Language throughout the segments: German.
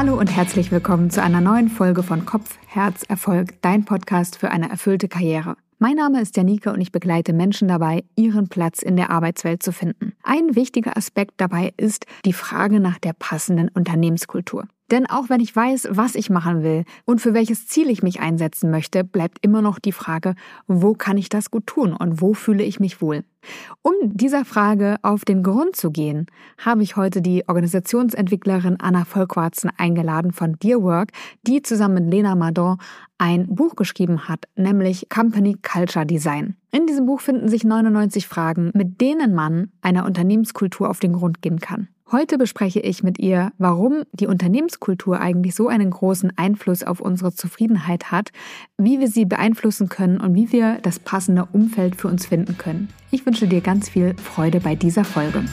Hallo und herzlich willkommen zu einer neuen Folge von Kopf, Herz, Erfolg, dein Podcast für eine erfüllte Karriere. Mein Name ist Janike und ich begleite Menschen dabei, ihren Platz in der Arbeitswelt zu finden. Ein wichtiger Aspekt dabei ist die Frage nach der passenden Unternehmenskultur. Denn auch wenn ich weiß, was ich machen will und für welches Ziel ich mich einsetzen möchte, bleibt immer noch die Frage, wo kann ich das gut tun und wo fühle ich mich wohl? Um dieser Frage auf den Grund zu gehen, habe ich heute die Organisationsentwicklerin Anna Volkwarzen eingeladen von Dear Work, die zusammen mit Lena Madon ein Buch geschrieben hat, nämlich Company Culture Design. In diesem Buch finden sich 99 Fragen, mit denen man einer Unternehmenskultur auf den Grund gehen kann. Heute bespreche ich mit ihr, warum die Unternehmenskultur eigentlich so einen großen Einfluss auf unsere Zufriedenheit hat, wie wir sie beeinflussen können und wie wir das passende Umfeld für uns finden können. Ich wünsche dir ganz viel Freude bei dieser Folge.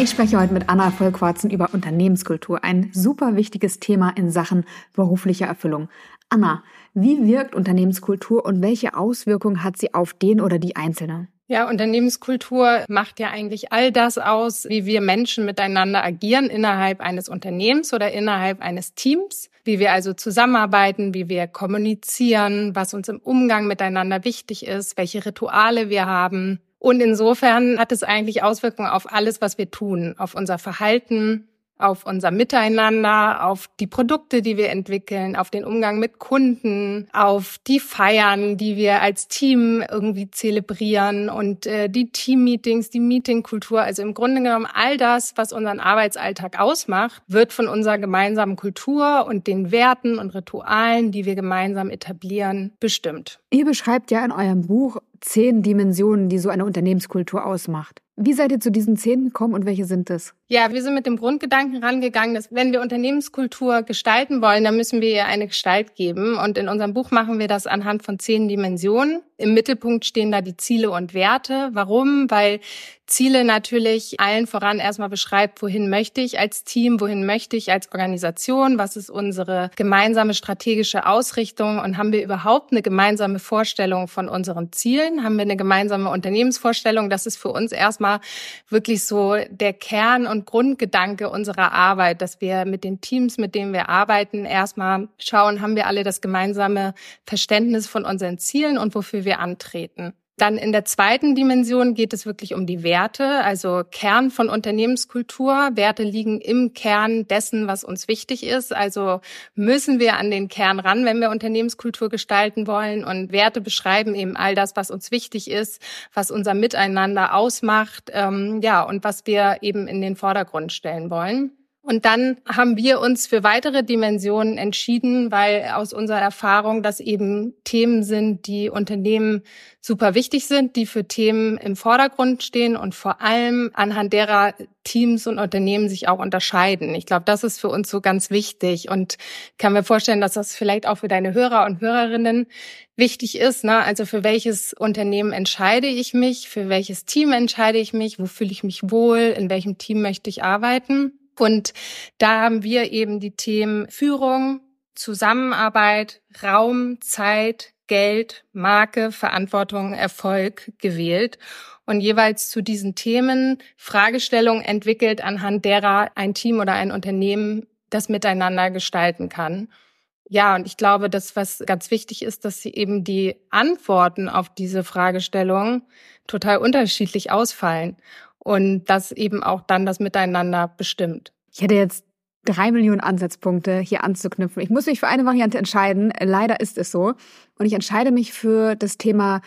Ich spreche heute mit Anna Vollquarzen über Unternehmenskultur, ein super wichtiges Thema in Sachen beruflicher Erfüllung. Anna, wie wirkt Unternehmenskultur und welche Auswirkungen hat sie auf den oder die Einzelne? Ja, Unternehmenskultur macht ja eigentlich all das aus, wie wir Menschen miteinander agieren innerhalb eines Unternehmens oder innerhalb eines Teams, wie wir also zusammenarbeiten, wie wir kommunizieren, was uns im Umgang miteinander wichtig ist, welche Rituale wir haben. Und insofern hat es eigentlich Auswirkungen auf alles, was wir tun, auf unser Verhalten, auf unser Miteinander, auf die Produkte, die wir entwickeln, auf den Umgang mit Kunden, auf die Feiern, die wir als Team irgendwie zelebrieren und äh, die Teammeetings, die Meetingkultur. Also im Grunde genommen all das, was unseren Arbeitsalltag ausmacht, wird von unserer gemeinsamen Kultur und den Werten und Ritualen, die wir gemeinsam etablieren, bestimmt. Ihr beschreibt ja in eurem Buch zehn Dimensionen, die so eine Unternehmenskultur ausmacht. Wie seid ihr zu diesen zehn gekommen und welche sind es? Ja, wir sind mit dem Grundgedanken rangegangen, dass wenn wir Unternehmenskultur gestalten wollen, dann müssen wir ihr eine Gestalt geben. Und in unserem Buch machen wir das anhand von zehn Dimensionen. Im Mittelpunkt stehen da die Ziele und Werte. Warum? Weil Ziele natürlich allen voran erstmal beschreibt, wohin möchte ich als Team, wohin möchte ich als Organisation, was ist unsere gemeinsame strategische Ausrichtung und haben wir überhaupt eine gemeinsame Vorstellung von unseren Zielen? Haben wir eine gemeinsame Unternehmensvorstellung? Das ist für uns erstmal wirklich so der Kern und Grundgedanke unserer Arbeit, dass wir mit den Teams, mit denen wir arbeiten, erstmal schauen, haben wir alle das gemeinsame Verständnis von unseren Zielen und wofür wir antreten. Dann in der zweiten Dimension geht es wirklich um die Werte, also Kern von Unternehmenskultur. Werte liegen im Kern dessen, was uns wichtig ist. Also müssen wir an den Kern ran, wenn wir Unternehmenskultur gestalten wollen. Und Werte beschreiben eben all das, was uns wichtig ist, was unser Miteinander ausmacht, ähm, ja, und was wir eben in den Vordergrund stellen wollen. Und dann haben wir uns für weitere Dimensionen entschieden, weil aus unserer Erfahrung das eben Themen sind, die Unternehmen super wichtig sind, die für Themen im Vordergrund stehen und vor allem anhand derer Teams und Unternehmen sich auch unterscheiden. Ich glaube, das ist für uns so ganz wichtig und kann mir vorstellen, dass das vielleicht auch für deine Hörer und Hörerinnen wichtig ist. Ne? Also für welches Unternehmen entscheide ich mich, für welches Team entscheide ich mich, wo fühle ich mich wohl, in welchem Team möchte ich arbeiten. Und da haben wir eben die Themen Führung, Zusammenarbeit, Raum, Zeit, Geld, Marke, Verantwortung, Erfolg gewählt und jeweils zu diesen Themen Fragestellungen entwickelt, anhand derer ein Team oder ein Unternehmen das miteinander gestalten kann. Ja, und ich glaube, das, was ganz wichtig ist, dass sie eben die Antworten auf diese Fragestellungen total unterschiedlich ausfallen und das eben auch dann das Miteinander bestimmt. Ich hätte jetzt drei Millionen Ansatzpunkte hier anzuknüpfen. Ich muss mich für eine Variante entscheiden. Leider ist es so. Und ich entscheide mich für das Thema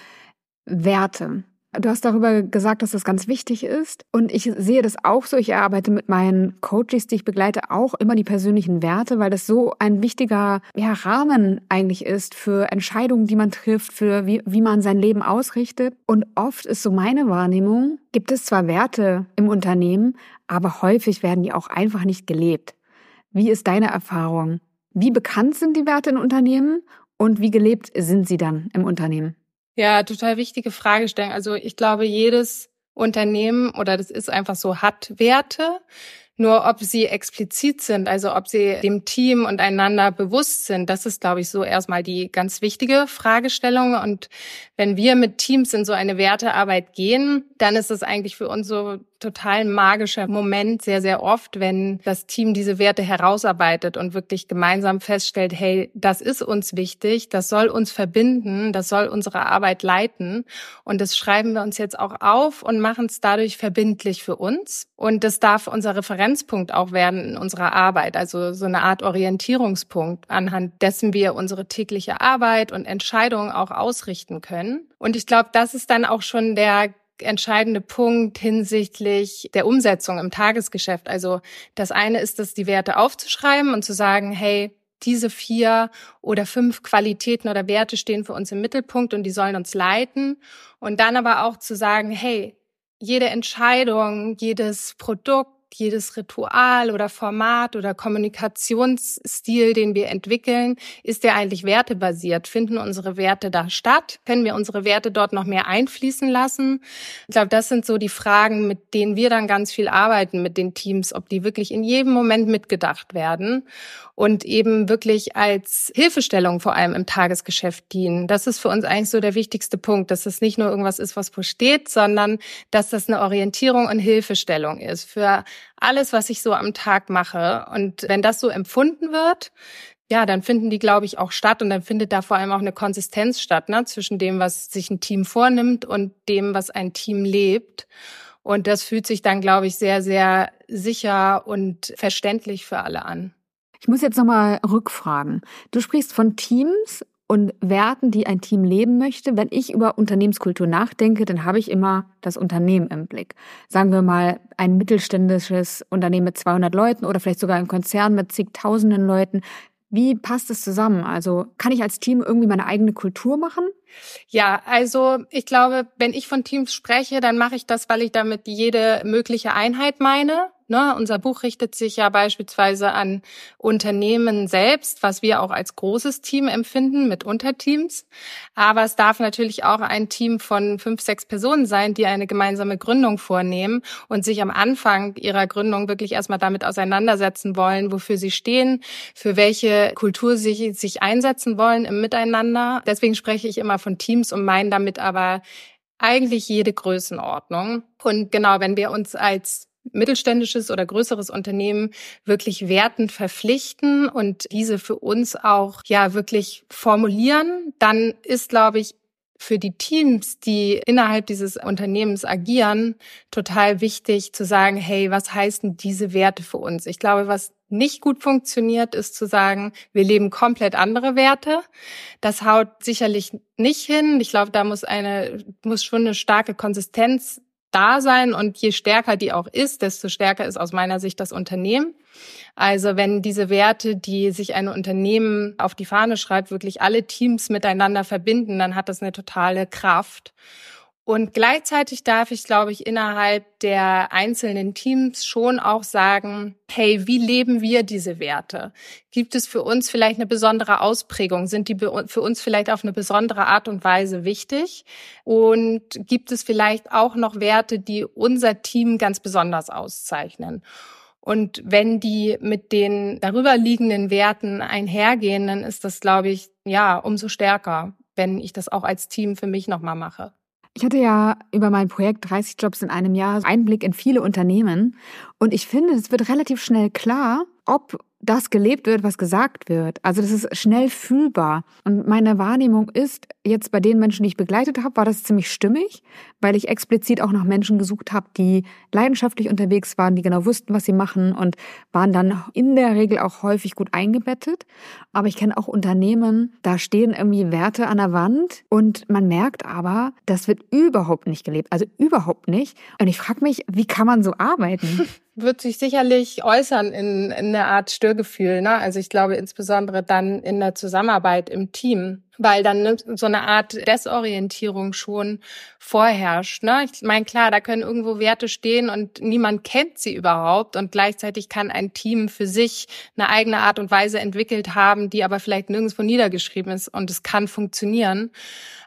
Werte. Du hast darüber gesagt, dass das ganz wichtig ist. Und ich sehe das auch so. Ich erarbeite mit meinen Coaches, die ich begleite, auch immer die persönlichen Werte, weil das so ein wichtiger ja, Rahmen eigentlich ist für Entscheidungen, die man trifft, für wie, wie man sein Leben ausrichtet. Und oft ist so meine Wahrnehmung, gibt es zwar Werte im Unternehmen, aber häufig werden die auch einfach nicht gelebt. Wie ist deine Erfahrung? Wie bekannt sind die Werte in Unternehmen und wie gelebt sind sie dann im Unternehmen? Ja, total wichtige Fragestellung. Also ich glaube, jedes Unternehmen oder das ist einfach so, hat Werte. Nur ob sie explizit sind, also ob sie dem Team und einander bewusst sind, das ist, glaube ich, so erstmal die ganz wichtige Fragestellung. Und wenn wir mit Teams in so eine Wertearbeit gehen, dann ist es eigentlich für uns so total magischer Moment sehr, sehr oft, wenn das Team diese Werte herausarbeitet und wirklich gemeinsam feststellt, hey, das ist uns wichtig, das soll uns verbinden, das soll unsere Arbeit leiten. Und das schreiben wir uns jetzt auch auf und machen es dadurch verbindlich für uns. Und das darf unser Referenzpunkt auch werden in unserer Arbeit, also so eine Art Orientierungspunkt, anhand dessen wir unsere tägliche Arbeit und Entscheidungen auch ausrichten können. Und ich glaube, das ist dann auch schon der entscheidende Punkt hinsichtlich der Umsetzung im Tagesgeschäft. Also das eine ist es, die Werte aufzuschreiben und zu sagen, hey, diese vier oder fünf Qualitäten oder Werte stehen für uns im Mittelpunkt und die sollen uns leiten. Und dann aber auch zu sagen, hey, jede Entscheidung, jedes Produkt, jedes Ritual oder Format oder Kommunikationsstil, den wir entwickeln, ist der eigentlich wertebasiert? Finden unsere Werte da statt? Können wir unsere Werte dort noch mehr einfließen lassen? Ich glaube, das sind so die Fragen, mit denen wir dann ganz viel arbeiten mit den Teams, ob die wirklich in jedem Moment mitgedacht werden und eben wirklich als Hilfestellung vor allem im Tagesgeschäft dienen. Das ist für uns eigentlich so der wichtigste Punkt, dass es nicht nur irgendwas ist, was wo steht, sondern dass das eine Orientierung und Hilfestellung ist für alles, was ich so am Tag mache. Und wenn das so empfunden wird, ja, dann finden die, glaube ich, auch statt und dann findet da vor allem auch eine Konsistenz statt, ne, zwischen dem, was sich ein Team vornimmt und dem, was ein Team lebt. Und das fühlt sich dann, glaube ich, sehr, sehr sicher und verständlich für alle an. Ich muss jetzt nochmal rückfragen. Du sprichst von Teams und Werten, die ein Team leben möchte. Wenn ich über Unternehmenskultur nachdenke, dann habe ich immer das Unternehmen im Blick. Sagen wir mal ein mittelständisches Unternehmen mit 200 Leuten oder vielleicht sogar ein Konzern mit zigtausenden Leuten. Wie passt es zusammen? Also kann ich als Team irgendwie meine eigene Kultur machen? Ja, also ich glaube, wenn ich von Teams spreche, dann mache ich das, weil ich damit jede mögliche Einheit meine. Ne, unser Buch richtet sich ja beispielsweise an Unternehmen selbst, was wir auch als großes Team empfinden mit Unterteams. Aber es darf natürlich auch ein Team von fünf, sechs Personen sein, die eine gemeinsame Gründung vornehmen und sich am Anfang ihrer Gründung wirklich erstmal damit auseinandersetzen wollen, wofür sie stehen, für welche Kultur sie sich einsetzen wollen im Miteinander. Deswegen spreche ich immer von Teams und meine damit aber eigentlich jede Größenordnung. Und genau, wenn wir uns als mittelständisches oder größeres Unternehmen wirklich wertend verpflichten und diese für uns auch ja wirklich formulieren, dann ist, glaube ich, für die Teams, die innerhalb dieses Unternehmens agieren, total wichtig zu sagen, hey, was heißen diese Werte für uns? Ich glaube, was nicht gut funktioniert, ist zu sagen, wir leben komplett andere Werte. Das haut sicherlich nicht hin. Ich glaube, da muss eine, muss schon eine starke Konsistenz da sein und je stärker die auch ist, desto stärker ist aus meiner Sicht das Unternehmen. Also wenn diese Werte, die sich ein Unternehmen auf die Fahne schreibt, wirklich alle Teams miteinander verbinden, dann hat das eine totale Kraft. Und gleichzeitig darf ich, glaube ich, innerhalb der einzelnen Teams schon auch sagen, hey, wie leben wir diese Werte? Gibt es für uns vielleicht eine besondere Ausprägung? Sind die für uns vielleicht auf eine besondere Art und Weise wichtig? Und gibt es vielleicht auch noch Werte, die unser Team ganz besonders auszeichnen? Und wenn die mit den darüber liegenden Werten einhergehen, dann ist das, glaube ich, ja, umso stärker, wenn ich das auch als Team für mich nochmal mache. Ich hatte ja über mein Projekt 30 Jobs in einem Jahr Einblick in viele Unternehmen. Und ich finde, es wird relativ schnell klar, ob das gelebt wird, was gesagt wird. Also das ist schnell fühlbar. Und meine Wahrnehmung ist, jetzt bei den Menschen, die ich begleitet habe, war das ziemlich stimmig, weil ich explizit auch nach Menschen gesucht habe, die leidenschaftlich unterwegs waren, die genau wussten, was sie machen und waren dann in der Regel auch häufig gut eingebettet. Aber ich kenne auch Unternehmen, da stehen irgendwie Werte an der Wand und man merkt aber, das wird überhaupt nicht gelebt. Also überhaupt nicht. Und ich frage mich, wie kann man so arbeiten? wird sich sicherlich äußern in, in einer Art Störgefühl. Ne? Also ich glaube insbesondere dann in der Zusammenarbeit im Team weil dann so eine Art Desorientierung schon vorherrscht. Ne? Ich meine, klar, da können irgendwo Werte stehen und niemand kennt sie überhaupt und gleichzeitig kann ein Team für sich eine eigene Art und Weise entwickelt haben, die aber vielleicht nirgendwo niedergeschrieben ist und es kann funktionieren.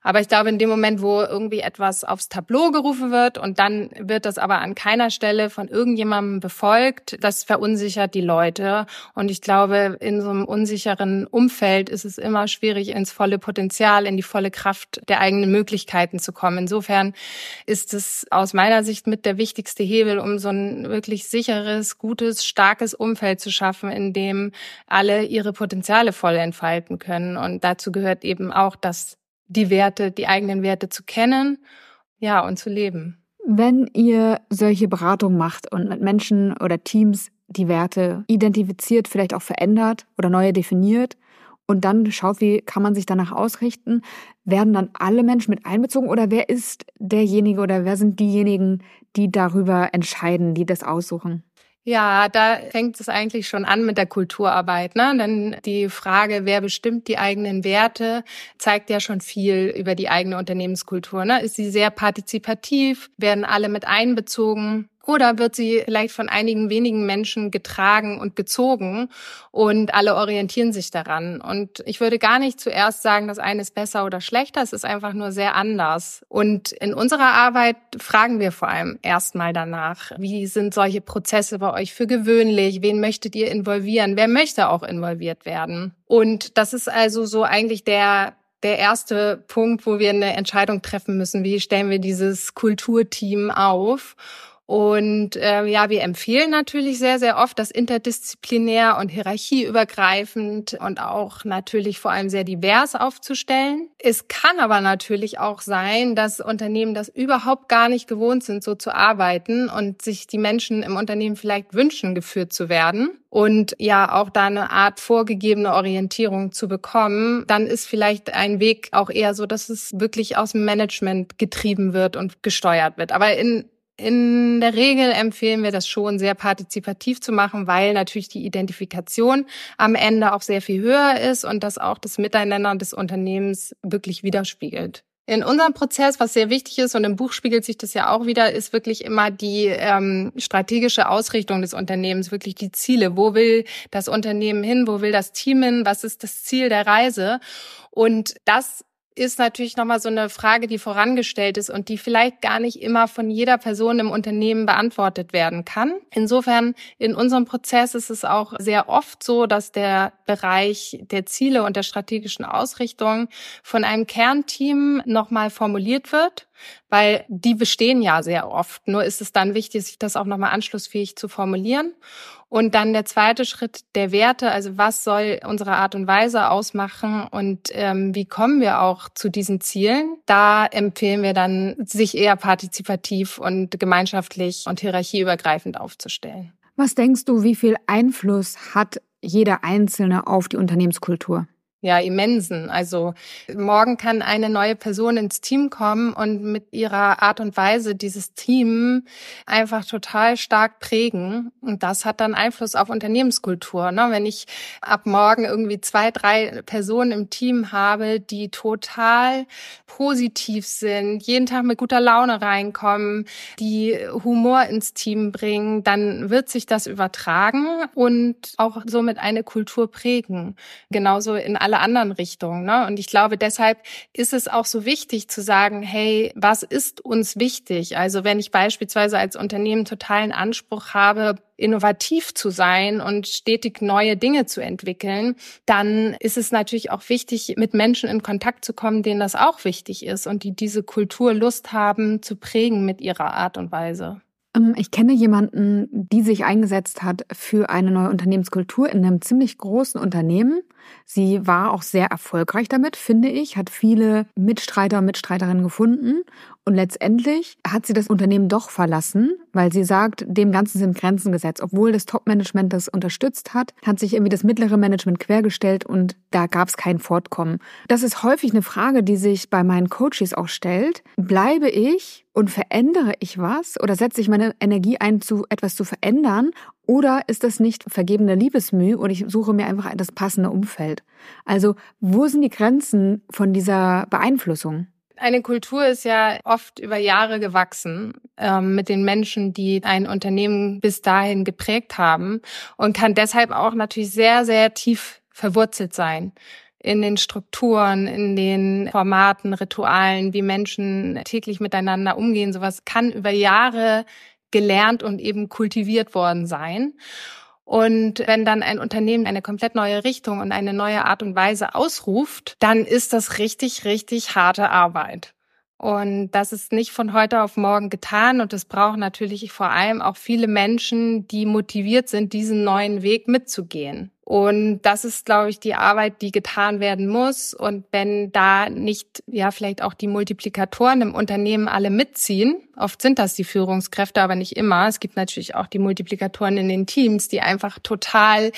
Aber ich glaube, in dem Moment, wo irgendwie etwas aufs Tableau gerufen wird und dann wird das aber an keiner Stelle von irgendjemandem befolgt, das verunsichert die Leute. Und ich glaube, in so einem unsicheren Umfeld ist es immer schwierig, ins volle Potenzial, in die volle Kraft der eigenen Möglichkeiten zu kommen. Insofern ist es aus meiner Sicht mit der wichtigste Hebel, um so ein wirklich sicheres, gutes, starkes Umfeld zu schaffen, in dem alle ihre Potenziale voll entfalten können. Und dazu gehört eben auch, dass die Werte, die eigenen Werte zu kennen, ja, und zu leben. Wenn ihr solche Beratungen macht und mit Menschen oder Teams die Werte identifiziert, vielleicht auch verändert oder neue definiert und dann schaut, wie kann man sich danach ausrichten, werden dann alle Menschen mit einbezogen oder wer ist derjenige oder wer sind diejenigen, die darüber entscheiden, die das aussuchen? Ja, da fängt es eigentlich schon an mit der Kulturarbeit. Ne? Denn die Frage, wer bestimmt die eigenen Werte, zeigt ja schon viel über die eigene Unternehmenskultur. Ne? Ist sie sehr partizipativ? Werden alle mit einbezogen? Oder wird sie vielleicht von einigen wenigen Menschen getragen und gezogen und alle orientieren sich daran? Und ich würde gar nicht zuerst sagen, das eine ist besser oder schlechter. Es ist einfach nur sehr anders. Und in unserer Arbeit fragen wir vor allem erstmal danach, wie sind solche Prozesse bei euch für gewöhnlich? Wen möchtet ihr involvieren? Wer möchte auch involviert werden? Und das ist also so eigentlich der der erste Punkt, wo wir eine Entscheidung treffen müssen. Wie stellen wir dieses Kulturteam auf? Und äh, ja, wir empfehlen natürlich sehr, sehr oft, das interdisziplinär und hierarchieübergreifend und auch natürlich vor allem sehr divers aufzustellen. Es kann aber natürlich auch sein, dass Unternehmen das überhaupt gar nicht gewohnt sind, so zu arbeiten und sich die Menschen im Unternehmen vielleicht wünschen, geführt zu werden und ja auch da eine Art vorgegebene Orientierung zu bekommen, dann ist vielleicht ein Weg auch eher so, dass es wirklich aus dem Management getrieben wird und gesteuert wird. Aber in in der Regel empfehlen wir das schon sehr partizipativ zu machen, weil natürlich die Identifikation am Ende auch sehr viel höher ist und das auch das Miteinander des Unternehmens wirklich widerspiegelt. In unserem Prozess, was sehr wichtig ist, und im Buch spiegelt sich das ja auch wieder, ist wirklich immer die ähm, strategische Ausrichtung des Unternehmens, wirklich die Ziele. Wo will das Unternehmen hin? Wo will das Team hin? Was ist das Ziel der Reise? Und das ist natürlich nochmal so eine Frage, die vorangestellt ist und die vielleicht gar nicht immer von jeder Person im Unternehmen beantwortet werden kann. Insofern in unserem Prozess ist es auch sehr oft so, dass der Bereich der Ziele und der strategischen Ausrichtung von einem Kernteam nochmal formuliert wird weil die bestehen ja sehr oft. Nur ist es dann wichtig, sich das auch nochmal anschlussfähig zu formulieren. Und dann der zweite Schritt der Werte, also was soll unsere Art und Weise ausmachen und ähm, wie kommen wir auch zu diesen Zielen? Da empfehlen wir dann, sich eher partizipativ und gemeinschaftlich und hierarchieübergreifend aufzustellen. Was denkst du, wie viel Einfluss hat jeder Einzelne auf die Unternehmenskultur? Ja, immensen. Also morgen kann eine neue Person ins Team kommen und mit ihrer Art und Weise dieses Team einfach total stark prägen. Und das hat dann Einfluss auf Unternehmenskultur. Ne? Wenn ich ab morgen irgendwie zwei, drei Personen im Team habe, die total positiv sind, jeden Tag mit guter Laune reinkommen, die Humor ins Team bringen, dann wird sich das übertragen und auch somit eine Kultur prägen. Genauso in alle anderen Richtungen. Ne? Und ich glaube, deshalb ist es auch so wichtig zu sagen, hey, was ist uns wichtig? Also wenn ich beispielsweise als Unternehmen totalen Anspruch habe, innovativ zu sein und stetig neue Dinge zu entwickeln, dann ist es natürlich auch wichtig, mit Menschen in Kontakt zu kommen, denen das auch wichtig ist und die diese Kultur Lust haben zu prägen mit ihrer Art und Weise. Ähm, ich kenne jemanden, die sich eingesetzt hat für eine neue Unternehmenskultur in einem ziemlich großen Unternehmen. Sie war auch sehr erfolgreich damit, finde ich, hat viele Mitstreiter und Mitstreiterinnen gefunden und letztendlich hat sie das Unternehmen doch verlassen, weil sie sagt, dem Ganzen sind Grenzen gesetzt. Obwohl das Top-Management das unterstützt hat, hat sich irgendwie das mittlere Management quergestellt und da gab es kein Fortkommen. Das ist häufig eine Frage, die sich bei meinen Coaches auch stellt. Bleibe ich und verändere ich was oder setze ich meine Energie ein, zu etwas zu verändern? Oder ist das nicht vergebene Liebesmüh und ich suche mir einfach das passende Umfeld? Also, wo sind die Grenzen von dieser Beeinflussung? Eine Kultur ist ja oft über Jahre gewachsen ähm, mit den Menschen, die ein Unternehmen bis dahin geprägt haben und kann deshalb auch natürlich sehr, sehr tief verwurzelt sein in den Strukturen, in den Formaten, Ritualen, wie Menschen täglich miteinander umgehen. Sowas kann über Jahre gelernt und eben kultiviert worden sein. Und wenn dann ein Unternehmen eine komplett neue Richtung und eine neue Art und Weise ausruft, dann ist das richtig, richtig harte Arbeit. Und das ist nicht von heute auf morgen getan. Und es braucht natürlich vor allem auch viele Menschen, die motiviert sind, diesen neuen Weg mitzugehen. Und das ist, glaube ich, die Arbeit, die getan werden muss. Und wenn da nicht, ja, vielleicht auch die Multiplikatoren im Unternehmen alle mitziehen, oft sind das die Führungskräfte, aber nicht immer. Es gibt natürlich auch die Multiplikatoren in den Teams, die einfach total,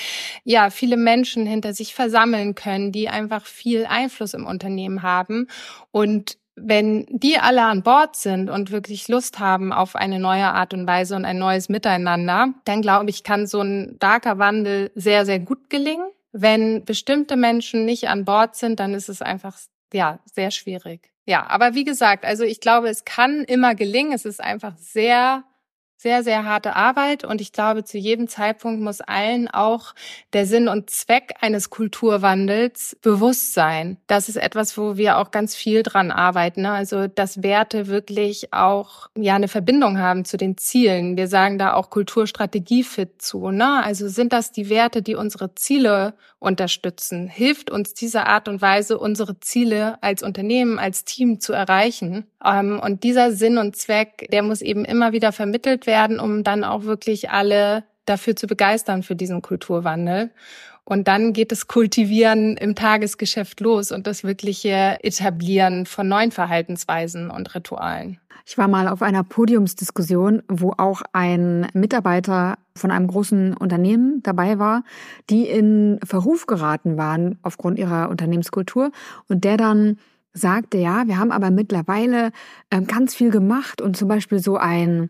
ja, viele Menschen hinter sich versammeln können, die einfach viel Einfluss im Unternehmen haben. Und wenn die alle an Bord sind und wirklich Lust haben auf eine neue Art und Weise und ein neues Miteinander, dann glaube ich, kann so ein starker Wandel sehr, sehr gut gelingen. Wenn bestimmte Menschen nicht an Bord sind, dann ist es einfach, ja, sehr schwierig. Ja, aber wie gesagt, also ich glaube, es kann immer gelingen. Es ist einfach sehr sehr, sehr harte Arbeit und ich glaube, zu jedem Zeitpunkt muss allen auch der Sinn und Zweck eines Kulturwandels bewusst sein. Das ist etwas, wo wir auch ganz viel dran arbeiten. Ne? Also, dass Werte wirklich auch ja eine Verbindung haben zu den Zielen. Wir sagen da auch Kulturstrategie fit zu. Ne? Also sind das die Werte, die unsere Ziele unterstützen? Hilft uns diese Art und Weise, unsere Ziele als Unternehmen, als Team zu erreichen? Ähm, und dieser Sinn und Zweck, der muss eben immer wieder vermittelt werden, um dann auch wirklich alle dafür zu begeistern für diesen Kulturwandel. Und dann geht das Kultivieren im Tagesgeschäft los und das wirkliche Etablieren von neuen Verhaltensweisen und Ritualen. Ich war mal auf einer Podiumsdiskussion, wo auch ein Mitarbeiter von einem großen Unternehmen dabei war, die in Verruf geraten waren aufgrund ihrer Unternehmenskultur und der dann sagte, ja, wir haben aber mittlerweile ähm, ganz viel gemacht und zum Beispiel so ein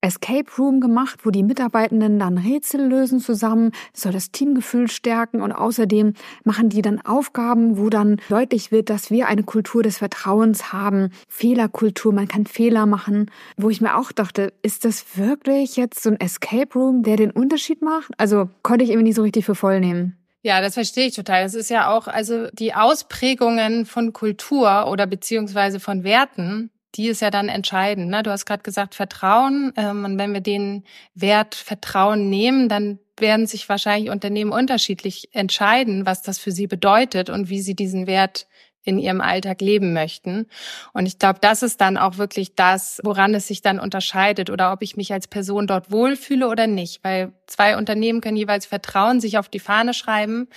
Escape Room gemacht, wo die Mitarbeitenden dann Rätsel lösen zusammen. Das soll das Teamgefühl stärken und außerdem machen die dann Aufgaben, wo dann deutlich wird, dass wir eine Kultur des Vertrauens haben. Fehlerkultur, man kann Fehler machen. Wo ich mir auch dachte, ist das wirklich jetzt so ein Escape Room, der den Unterschied macht? Also konnte ich irgendwie nicht so richtig für voll nehmen. Ja, das verstehe ich total. Das ist ja auch, also die Ausprägungen von Kultur oder beziehungsweise von Werten, die ist ja dann entscheidend. Ne? Du hast gerade gesagt, Vertrauen. Ähm, und wenn wir den Wert Vertrauen nehmen, dann werden sich wahrscheinlich Unternehmen unterschiedlich entscheiden, was das für sie bedeutet und wie sie diesen Wert in ihrem Alltag leben möchten. Und ich glaube, das ist dann auch wirklich das, woran es sich dann unterscheidet oder ob ich mich als Person dort wohlfühle oder nicht. Weil zwei Unternehmen können jeweils Vertrauen sich auf die Fahne schreiben,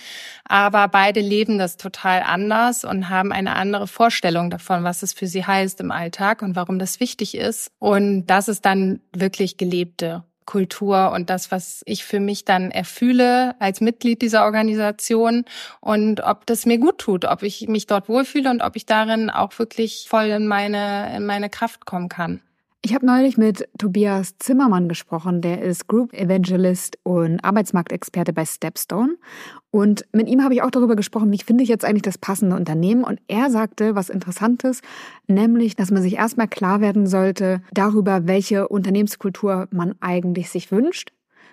aber beide leben das total anders und haben eine andere Vorstellung davon, was es für sie heißt im Alltag und warum das wichtig ist. Und das ist dann wirklich gelebte Kultur und das, was ich für mich dann erfühle als Mitglied dieser Organisation und ob das mir gut tut, ob ich mich dort wohlfühle und ob ich darin auch wirklich voll in meine, in meine Kraft kommen kann. Ich habe neulich mit Tobias Zimmermann gesprochen, der ist Group Evangelist und Arbeitsmarktexperte bei Stepstone. Und mit ihm habe ich auch darüber gesprochen, wie finde ich jetzt eigentlich das passende Unternehmen. Und er sagte was Interessantes, nämlich, dass man sich erstmal klar werden sollte darüber, welche Unternehmenskultur man eigentlich sich wünscht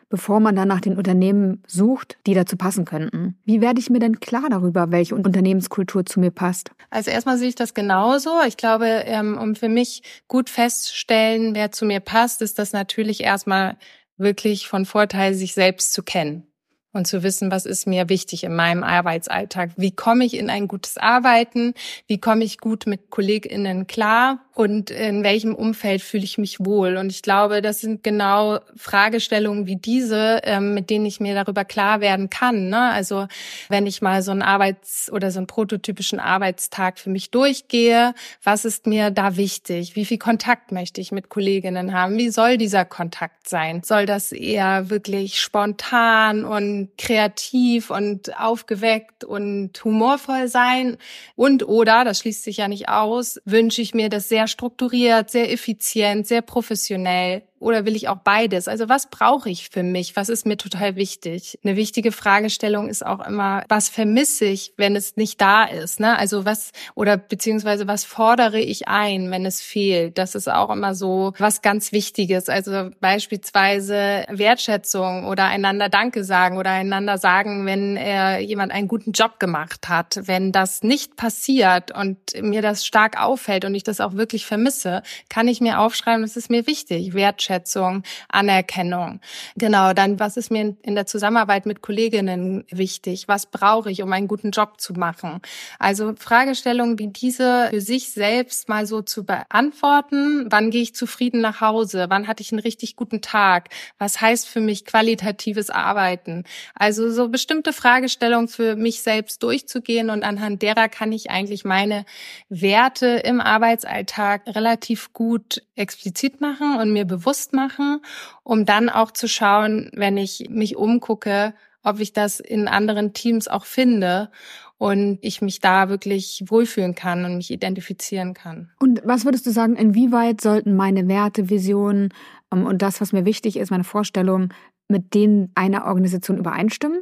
bevor man dann nach den Unternehmen sucht, die dazu passen könnten. Wie werde ich mir denn klar darüber, welche Unternehmenskultur zu mir passt? Also erstmal sehe ich das genauso. Ich glaube, ähm, um für mich gut festzustellen, wer zu mir passt, ist das natürlich erstmal wirklich von Vorteil, sich selbst zu kennen und zu wissen, was ist mir wichtig in meinem Arbeitsalltag. Wie komme ich in ein gutes Arbeiten? Wie komme ich gut mit KollegInnen klar? Und in welchem Umfeld fühle ich mich wohl? Und ich glaube, das sind genau Fragestellungen wie diese, ähm, mit denen ich mir darüber klar werden kann. Ne? Also wenn ich mal so einen Arbeits- oder so einen prototypischen Arbeitstag für mich durchgehe, was ist mir da wichtig? Wie viel Kontakt möchte ich mit Kolleginnen haben? Wie soll dieser Kontakt sein? Soll das eher wirklich spontan und kreativ und aufgeweckt und humorvoll sein. Und oder, das schließt sich ja nicht aus, wünsche ich mir das sehr strukturiert, sehr effizient, sehr professionell oder will ich auch beides? Also was brauche ich für mich? Was ist mir total wichtig? Eine wichtige Fragestellung ist auch immer, was vermisse ich, wenn es nicht da ist? Ne? Also was oder beziehungsweise was fordere ich ein, wenn es fehlt? Das ist auch immer so was ganz Wichtiges. Also beispielsweise Wertschätzung oder einander Danke sagen oder einander sagen, wenn er jemand einen guten Job gemacht hat. Wenn das nicht passiert und mir das stark auffällt und ich das auch wirklich vermisse, kann ich mir aufschreiben, das ist mir wichtig. Wertschätzung Wertschätzung, Anerkennung. Genau, dann was ist mir in der Zusammenarbeit mit Kolleginnen wichtig? Was brauche ich, um einen guten Job zu machen? Also Fragestellungen wie diese für sich selbst mal so zu beantworten. Wann gehe ich zufrieden nach Hause? Wann hatte ich einen richtig guten Tag? Was heißt für mich qualitatives Arbeiten? Also so bestimmte Fragestellungen für mich selbst durchzugehen und anhand derer kann ich eigentlich meine Werte im Arbeitsalltag relativ gut explizit machen und mir bewusst machen, um dann auch zu schauen, wenn ich mich umgucke, ob ich das in anderen Teams auch finde und ich mich da wirklich wohlfühlen kann und mich identifizieren kann. Und was würdest du sagen, inwieweit sollten meine Werte, Visionen ähm, und das, was mir wichtig ist, meine Vorstellungen mit denen einer Organisation übereinstimmen?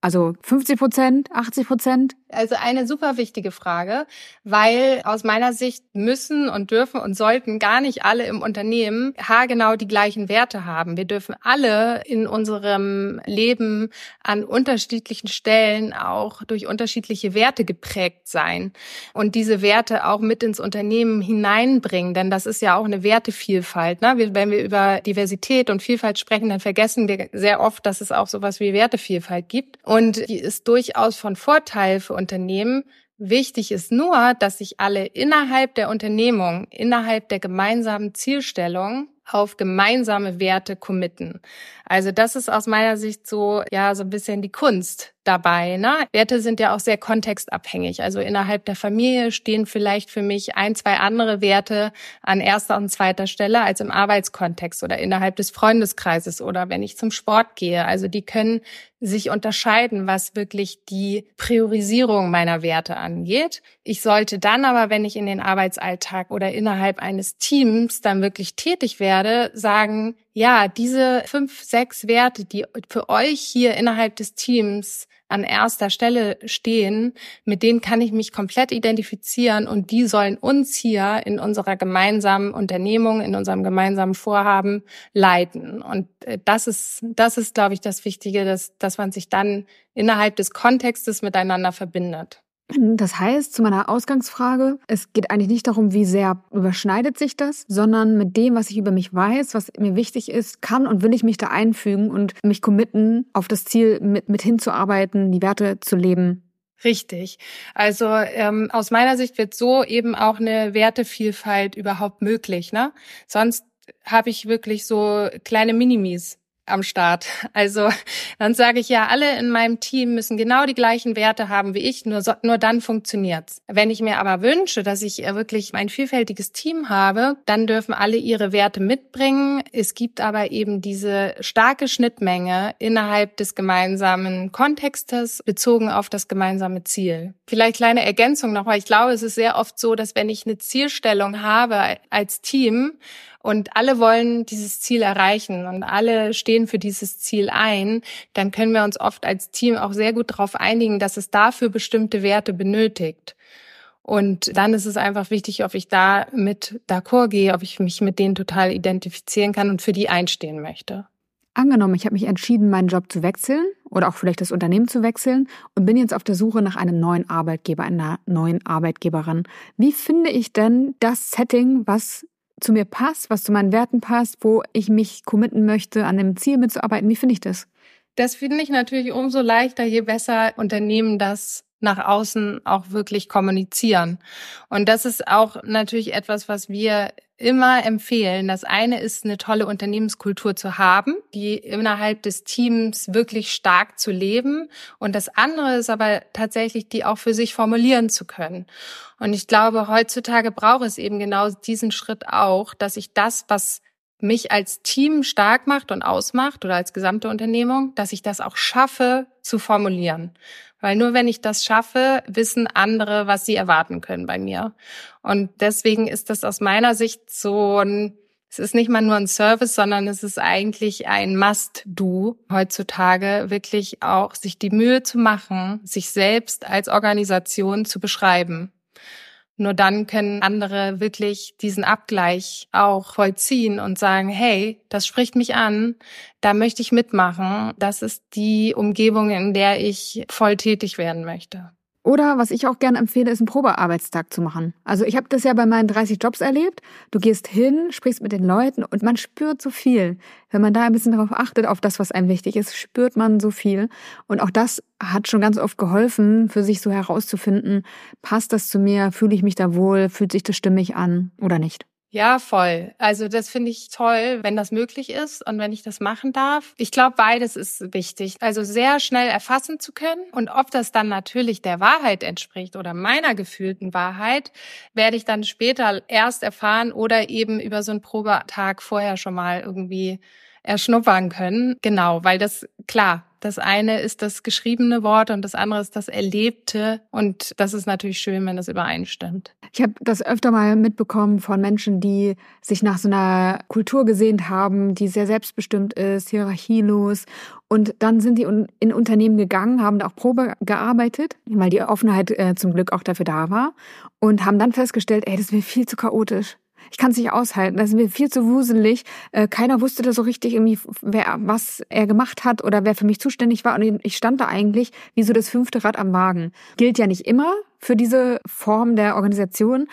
Also 50 Prozent, 80 Prozent? Also eine super wichtige Frage, weil aus meiner Sicht müssen und dürfen und sollten gar nicht alle im Unternehmen haargenau die gleichen Werte haben. Wir dürfen alle in unserem Leben an unterschiedlichen Stellen auch durch unterschiedliche Werte geprägt sein und diese Werte auch mit ins Unternehmen hineinbringen, denn das ist ja auch eine Wertevielfalt. Ne? Wenn wir über Diversität und Vielfalt sprechen, dann vergessen wir sehr oft, dass es auch sowas wie Wertevielfalt gibt und die ist durchaus von Vorteil für Unternehmen. Wichtig ist nur, dass sich alle innerhalb der Unternehmung, innerhalb der gemeinsamen Zielstellung auf gemeinsame Werte committen. Also das ist aus meiner Sicht so, ja, so ein bisschen die Kunst dabei. Ne? Werte sind ja auch sehr kontextabhängig. Also innerhalb der Familie stehen vielleicht für mich ein, zwei andere Werte an erster und zweiter Stelle als im Arbeitskontext oder innerhalb des Freundeskreises oder wenn ich zum Sport gehe. Also die können sich unterscheiden, was wirklich die Priorisierung meiner Werte angeht. Ich sollte dann aber, wenn ich in den Arbeitsalltag oder innerhalb eines Teams dann wirklich tätig werde, sagen, ja, diese fünf, sechs Werte, die für euch hier innerhalb des Teams an erster Stelle stehen, mit denen kann ich mich komplett identifizieren und die sollen uns hier in unserer gemeinsamen Unternehmung, in unserem gemeinsamen Vorhaben leiten. Und äh, das ist, das ist, glaube ich, das Wichtige, dass, dass man sich dann innerhalb des Kontextes miteinander verbindet. Das heißt, zu meiner Ausgangsfrage, es geht eigentlich nicht darum, wie sehr überschneidet sich das, sondern mit dem, was ich über mich weiß, was mir wichtig ist, kann und will ich mich da einfügen und mich committen, auf das Ziel mit, mit hinzuarbeiten, die Werte zu leben. Richtig. Also ähm, aus meiner Sicht wird so eben auch eine Wertevielfalt überhaupt möglich. Ne? Sonst habe ich wirklich so kleine Minimis am Start. Also dann sage ich ja, alle in meinem Team müssen genau die gleichen Werte haben wie ich, nur, so, nur dann funktioniert's. Wenn ich mir aber wünsche, dass ich äh, wirklich ein vielfältiges Team habe, dann dürfen alle ihre Werte mitbringen. Es gibt aber eben diese starke Schnittmenge innerhalb des gemeinsamen Kontextes bezogen auf das gemeinsame Ziel. Vielleicht kleine Ergänzung noch, weil ich glaube, es ist sehr oft so, dass wenn ich eine Zielstellung habe als Team, und alle wollen dieses Ziel erreichen und alle stehen für dieses Ziel ein, dann können wir uns oft als Team auch sehr gut darauf einigen, dass es dafür bestimmte Werte benötigt. Und dann ist es einfach wichtig, ob ich da mit d'accord gehe, ob ich mich mit denen total identifizieren kann und für die einstehen möchte. Angenommen, ich habe mich entschieden, meinen Job zu wechseln oder auch vielleicht das Unternehmen zu wechseln und bin jetzt auf der Suche nach einem neuen Arbeitgeber, einer neuen Arbeitgeberin. Wie finde ich denn das Setting, was zu mir passt, was zu meinen Werten passt, wo ich mich committen möchte, an dem Ziel mitzuarbeiten. Wie finde ich das? Das finde ich natürlich umso leichter, je besser Unternehmen das nach außen auch wirklich kommunizieren. Und das ist auch natürlich etwas, was wir immer empfehlen. Das eine ist, eine tolle Unternehmenskultur zu haben, die innerhalb des Teams wirklich stark zu leben. Und das andere ist aber tatsächlich, die auch für sich formulieren zu können. Und ich glaube, heutzutage braucht es eben genau diesen Schritt auch, dass ich das, was mich als Team stark macht und ausmacht oder als gesamte Unternehmung, dass ich das auch schaffe zu formulieren. Weil nur wenn ich das schaffe, wissen andere, was sie erwarten können bei mir. Und deswegen ist das aus meiner Sicht so ein, es ist nicht mal nur ein Service, sondern es ist eigentlich ein Must-Do heutzutage, wirklich auch sich die Mühe zu machen, sich selbst als Organisation zu beschreiben. Nur dann können andere wirklich diesen Abgleich auch vollziehen und sagen, hey, das spricht mich an, da möchte ich mitmachen, das ist die Umgebung, in der ich voll tätig werden möchte. Oder was ich auch gerne empfehle, ist einen Probearbeitstag zu machen. Also ich habe das ja bei meinen 30 Jobs erlebt. Du gehst hin, sprichst mit den Leuten und man spürt so viel. Wenn man da ein bisschen darauf achtet, auf das, was einem wichtig ist, spürt man so viel. Und auch das hat schon ganz oft geholfen, für sich so herauszufinden, passt das zu mir, fühle ich mich da wohl, fühlt sich das stimmig an oder nicht. Ja, voll. Also das finde ich toll, wenn das möglich ist und wenn ich das machen darf. Ich glaube, beides ist wichtig. Also sehr schnell erfassen zu können und ob das dann natürlich der Wahrheit entspricht oder meiner gefühlten Wahrheit, werde ich dann später erst erfahren oder eben über so einen Probetag vorher schon mal irgendwie erschnuppern können. Genau, weil das klar, das eine ist das geschriebene Wort und das andere ist das Erlebte. Und das ist natürlich schön, wenn das übereinstimmt. Ich habe das öfter mal mitbekommen von Menschen, die sich nach so einer Kultur gesehnt haben, die sehr selbstbestimmt ist, hierarchielos. Und dann sind die in Unternehmen gegangen, haben da auch Probe gearbeitet, weil die Offenheit äh, zum Glück auch dafür da war. Und haben dann festgestellt, ey, das ist mir viel zu chaotisch ich kann es nicht aushalten. Das ist mir viel zu wuselig. Äh, keiner wusste da so richtig irgendwie, wer, was er gemacht hat oder wer für mich zuständig war. Und ich stand da eigentlich wie so das fünfte Rad am Wagen. Gilt ja nicht immer für diese Form der Organisation.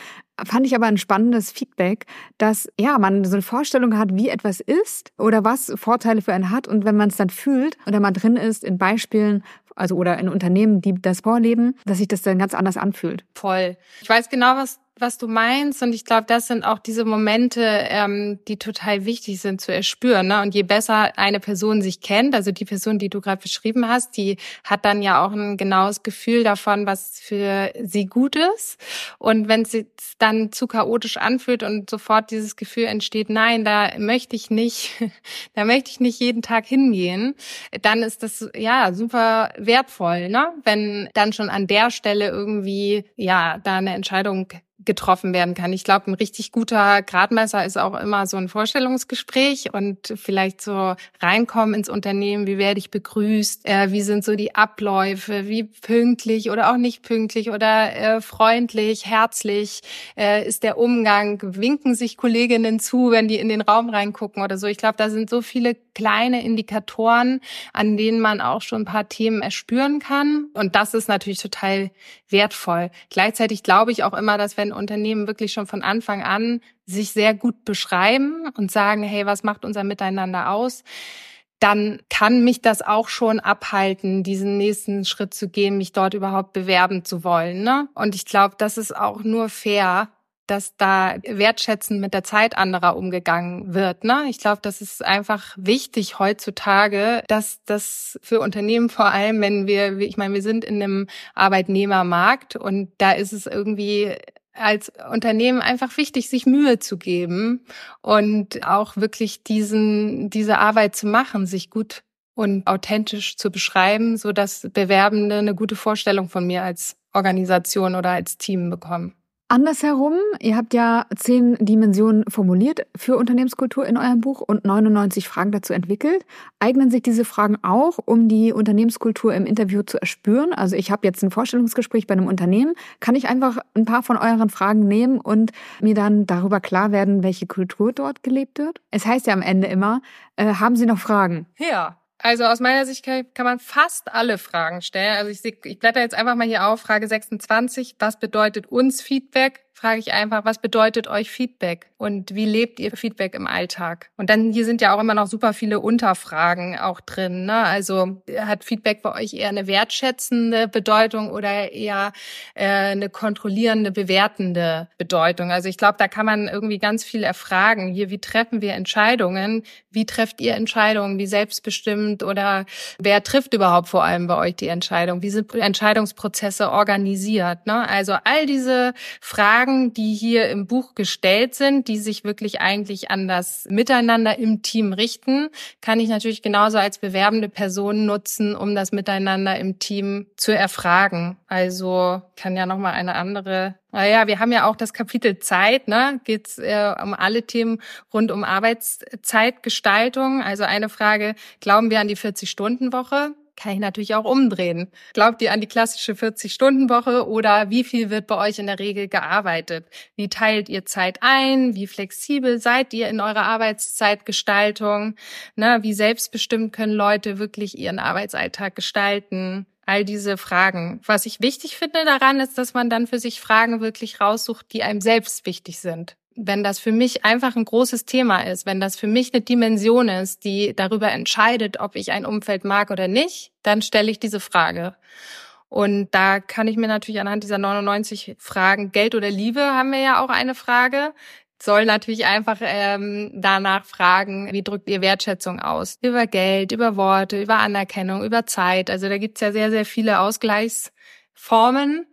Fand ich aber ein spannendes Feedback, dass ja man so eine Vorstellung hat, wie etwas ist oder was Vorteile für einen hat. Und wenn man es dann fühlt oder man drin ist in Beispielen also oder in Unternehmen, die das vorleben, dass sich das dann ganz anders anfühlt. Voll. Ich weiß genau, was was du meinst. Und ich glaube, das sind auch diese Momente, ähm, die total wichtig sind zu erspüren. Ne? Und je besser eine Person sich kennt, also die Person, die du gerade beschrieben hast, die hat dann ja auch ein genaues Gefühl davon, was für sie gut ist. Und wenn sie dann zu chaotisch anfühlt und sofort dieses Gefühl entsteht, nein, da möchte ich nicht, da möchte ich nicht jeden Tag hingehen, dann ist das ja super wertvoll, ne? Wenn dann schon an der Stelle irgendwie ja da eine Entscheidung getroffen werden kann. Ich glaube, ein richtig guter Gradmesser ist auch immer so ein Vorstellungsgespräch und vielleicht so reinkommen ins Unternehmen, wie werde ich begrüßt, äh, wie sind so die Abläufe, wie pünktlich oder auch nicht pünktlich oder äh, freundlich, herzlich äh, ist der Umgang, winken sich Kolleginnen zu, wenn die in den Raum reingucken oder so. Ich glaube, da sind so viele kleine Indikatoren, an denen man auch schon ein paar Themen erspüren kann und das ist natürlich total wertvoll. Gleichzeitig glaube ich auch immer, dass wenn Unternehmen wirklich schon von Anfang an sich sehr gut beschreiben und sagen, hey, was macht unser Miteinander aus? dann kann mich das auch schon abhalten, diesen nächsten Schritt zu gehen, mich dort überhaupt bewerben zu wollen. Ne? Und ich glaube, das ist auch nur fair, dass da wertschätzend mit der Zeit anderer umgegangen wird. Ne? Ich glaube, das ist einfach wichtig heutzutage, dass das für Unternehmen vor allem, wenn wir, ich meine, wir sind in einem Arbeitnehmermarkt und da ist es irgendwie als Unternehmen einfach wichtig, sich Mühe zu geben und auch wirklich diesen, diese Arbeit zu machen, sich gut und authentisch zu beschreiben, so dass Bewerbende eine gute Vorstellung von mir als Organisation oder als Team bekommen. Andersherum, ihr habt ja zehn Dimensionen formuliert für Unternehmenskultur in eurem Buch und 99 Fragen dazu entwickelt. Eignen sich diese Fragen auch, um die Unternehmenskultur im Interview zu erspüren? Also ich habe jetzt ein Vorstellungsgespräch bei einem Unternehmen. Kann ich einfach ein paar von euren Fragen nehmen und mir dann darüber klar werden, welche Kultur dort gelebt wird? Es heißt ja am Ende immer, äh, haben Sie noch Fragen? Ja, also aus meiner Sicht kann, man fast alle Fragen stellen. Also ich, ich blätter jetzt einfach mal hier auf, Frage 26. Was bedeutet uns Feedback? Frage ich einfach, was bedeutet euch Feedback und wie lebt ihr Feedback im Alltag? Und dann hier sind ja auch immer noch super viele Unterfragen auch drin. Ne? Also hat Feedback bei euch eher eine wertschätzende Bedeutung oder eher äh, eine kontrollierende, bewertende Bedeutung? Also ich glaube, da kann man irgendwie ganz viel erfragen. Hier, wie treffen wir Entscheidungen? Wie trefft ihr Entscheidungen? Wie selbstbestimmt oder wer trifft überhaupt vor allem bei euch die Entscheidung? Wie sind Entscheidungsprozesse organisiert? Ne? Also all diese Fragen Fragen, die hier im Buch gestellt sind, die sich wirklich eigentlich an das Miteinander im Team richten, kann ich natürlich genauso als bewerbende Person nutzen, um das Miteinander im Team zu erfragen. Also kann ja noch mal eine andere naja, wir haben ja auch das Kapitel Zeit, ne? Geht's äh, um alle Themen rund um Arbeitszeitgestaltung. Also eine Frage, glauben wir an die 40-Stunden-Woche? Kann ich natürlich auch umdrehen. Glaubt ihr an die klassische 40-Stunden-Woche oder wie viel wird bei euch in der Regel gearbeitet? Wie teilt ihr Zeit ein? Wie flexibel seid ihr in eurer Arbeitszeitgestaltung? Na, wie selbstbestimmt können Leute wirklich ihren Arbeitsalltag gestalten? all diese Fragen. Was ich wichtig finde daran, ist, dass man dann für sich Fragen wirklich raussucht, die einem selbst wichtig sind. Wenn das für mich einfach ein großes Thema ist, wenn das für mich eine Dimension ist, die darüber entscheidet, ob ich ein Umfeld mag oder nicht, dann stelle ich diese Frage. Und da kann ich mir natürlich anhand dieser 99 Fragen, Geld oder Liebe haben wir ja auch eine Frage, soll natürlich einfach ähm, danach fragen, wie drückt ihr Wertschätzung aus? Über Geld, über Worte, über Anerkennung, über Zeit. Also da gibt's ja sehr, sehr viele Ausgleichsformen.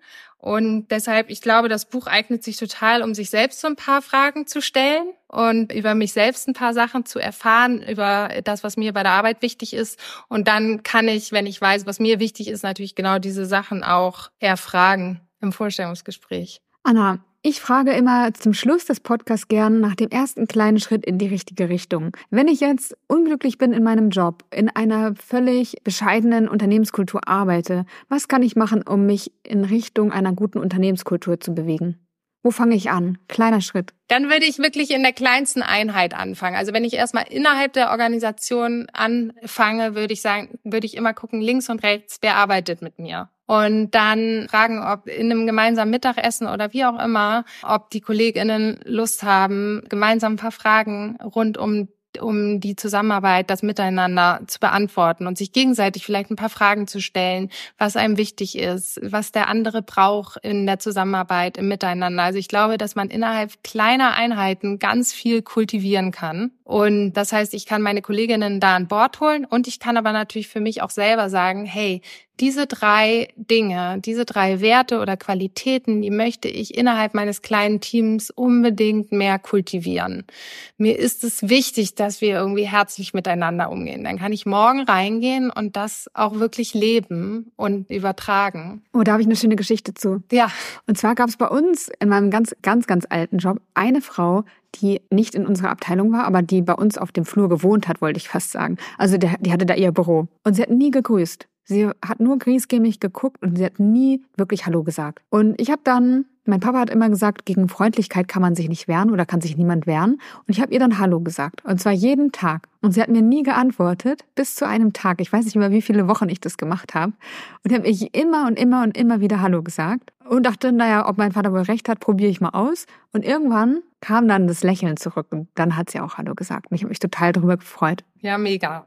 Und deshalb, ich glaube, das Buch eignet sich total, um sich selbst so ein paar Fragen zu stellen und über mich selbst ein paar Sachen zu erfahren, über das, was mir bei der Arbeit wichtig ist. Und dann kann ich, wenn ich weiß, was mir wichtig ist, natürlich genau diese Sachen auch erfragen im Vorstellungsgespräch. Anna, ich frage immer zum Schluss des Podcasts gern nach dem ersten kleinen Schritt in die richtige Richtung. Wenn ich jetzt unglücklich bin in meinem Job, in einer völlig bescheidenen Unternehmenskultur arbeite, was kann ich machen, um mich in Richtung einer guten Unternehmenskultur zu bewegen? Wo fange ich an? Kleiner Schritt. Dann würde ich wirklich in der kleinsten Einheit anfangen. Also wenn ich erstmal innerhalb der Organisation anfange, würde ich sagen, würde ich immer gucken, links und rechts, wer arbeitet mit mir? und dann fragen, ob in einem gemeinsamen Mittagessen oder wie auch immer, ob die Kolleginnen Lust haben, gemeinsam ein paar Fragen rund um um die Zusammenarbeit, das Miteinander zu beantworten und sich gegenseitig vielleicht ein paar Fragen zu stellen, was einem wichtig ist, was der andere braucht in der Zusammenarbeit, im Miteinander. Also ich glaube, dass man innerhalb kleiner Einheiten ganz viel kultivieren kann. Und das heißt, ich kann meine Kolleginnen da an Bord holen und ich kann aber natürlich für mich auch selber sagen, hey, diese drei Dinge, diese drei Werte oder Qualitäten, die möchte ich innerhalb meines kleinen Teams unbedingt mehr kultivieren. Mir ist es wichtig, dass wir irgendwie herzlich miteinander umgehen. Dann kann ich morgen reingehen und das auch wirklich leben und übertragen. Oh, da habe ich eine schöne Geschichte zu. Ja. Und zwar gab es bei uns in meinem ganz, ganz, ganz alten Job eine Frau, die nicht in unserer Abteilung war, aber die bei uns auf dem Flur gewohnt hat, wollte ich fast sagen. Also der, die hatte da ihr Büro. Und sie hat nie gegrüßt. Sie hat nur griesgämig geguckt und sie hat nie wirklich Hallo gesagt. Und ich habe dann, mein Papa hat immer gesagt, gegen Freundlichkeit kann man sich nicht wehren oder kann sich niemand wehren. Und ich habe ihr dann Hallo gesagt. Und zwar jeden Tag. Und sie hat mir nie geantwortet, bis zu einem Tag. Ich weiß nicht mehr, wie viele Wochen ich das gemacht habe. Und habe ich immer und immer und immer wieder Hallo gesagt. Und dachte, naja, ob mein Vater wohl recht hat, probiere ich mal aus. Und irgendwann kam dann das Lächeln zurück. Und dann hat sie auch Hallo gesagt. Und ich habe mich total darüber gefreut. Ja, mega.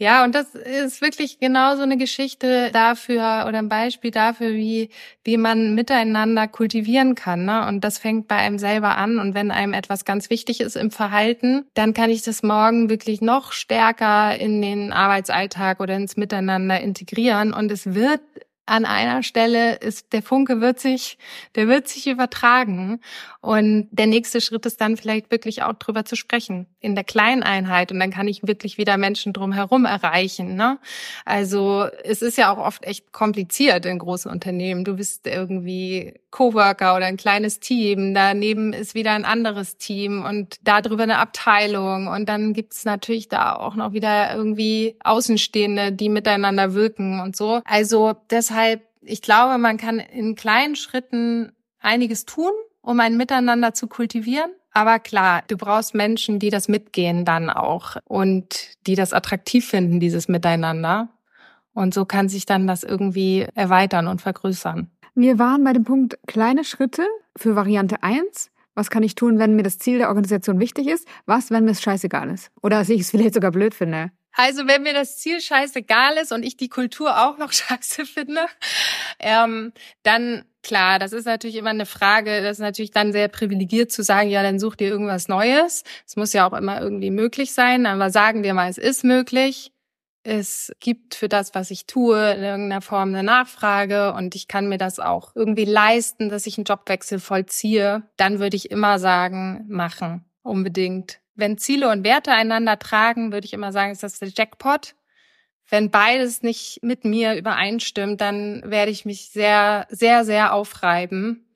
Ja, und das ist wirklich genau so eine Geschichte dafür oder ein Beispiel dafür, wie, wie man miteinander kultivieren kann. Ne? Und das fängt bei einem selber an. Und wenn einem etwas ganz wichtig ist im Verhalten, dann kann ich das morgen wirklich noch stärker in den Arbeitsalltag oder ins Miteinander integrieren. Und es wird an einer Stelle ist, der Funke wird sich, der wird sich übertragen. Und der nächste Schritt ist dann vielleicht wirklich auch drüber zu sprechen. In der kleinen Einheit. Und dann kann ich wirklich wieder Menschen drumherum erreichen, ne? Also, es ist ja auch oft echt kompliziert in großen Unternehmen. Du bist irgendwie Coworker oder ein kleines Team. Daneben ist wieder ein anderes Team und darüber eine Abteilung. Und dann gibt's natürlich da auch noch wieder irgendwie Außenstehende, die miteinander wirken und so. Also, deshalb deshalb, ich glaube, man kann in kleinen Schritten einiges tun, um ein Miteinander zu kultivieren. Aber klar, du brauchst Menschen, die das mitgehen dann auch und die das attraktiv finden, dieses Miteinander. Und so kann sich dann das irgendwie erweitern und vergrößern. Wir waren bei dem Punkt kleine Schritte für Variante 1. Was kann ich tun, wenn mir das Ziel der Organisation wichtig ist? Was, wenn mir es scheißegal ist? Oder dass ich es vielleicht sogar blöd finde? Also wenn mir das Ziel scheißegal ist und ich die Kultur auch noch scheiße finde, ähm, dann klar, das ist natürlich immer eine Frage, das ist natürlich dann sehr privilegiert zu sagen, ja, dann such dir irgendwas Neues. Es muss ja auch immer irgendwie möglich sein, aber sagen wir mal, es ist möglich. Es gibt für das, was ich tue, in irgendeiner Form eine Nachfrage und ich kann mir das auch irgendwie leisten, dass ich einen Jobwechsel vollziehe. Dann würde ich immer sagen, machen. Unbedingt wenn Ziele und Werte einander tragen, würde ich immer sagen, ist das der Jackpot. Wenn beides nicht mit mir übereinstimmt, dann werde ich mich sehr, sehr, sehr aufreiben.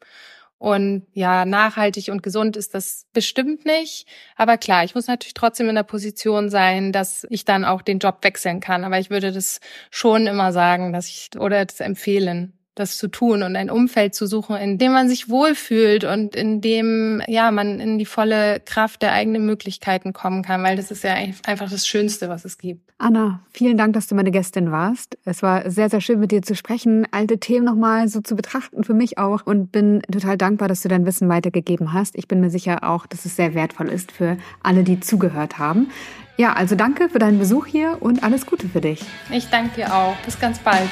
Und ja, nachhaltig und gesund ist das bestimmt nicht. Aber klar, ich muss natürlich trotzdem in der Position sein, dass ich dann auch den Job wechseln kann. Aber ich würde das schon immer sagen, dass ich oder das empfehlen, das zu tun und ein Umfeld zu suchen, in dem man sich wohlfühlt und in dem ja man in die volle Kraft der eigenen Möglichkeiten kommen kann, weil das ist ja einfach das Schönste, was es gibt. Anna, vielen Dank, dass du meine Gästin warst. Es war sehr, sehr schön mit dir zu sprechen, alte Themen nochmal so zu betrachten für mich auch und bin total dankbar, dass du dein Wissen weitergegeben hast. Ich bin mir sicher auch, dass es sehr wertvoll ist für alle, die zugehört haben. Ja, also danke für deinen Besuch hier und alles Gute für dich. Ich danke dir auch. Bis ganz bald.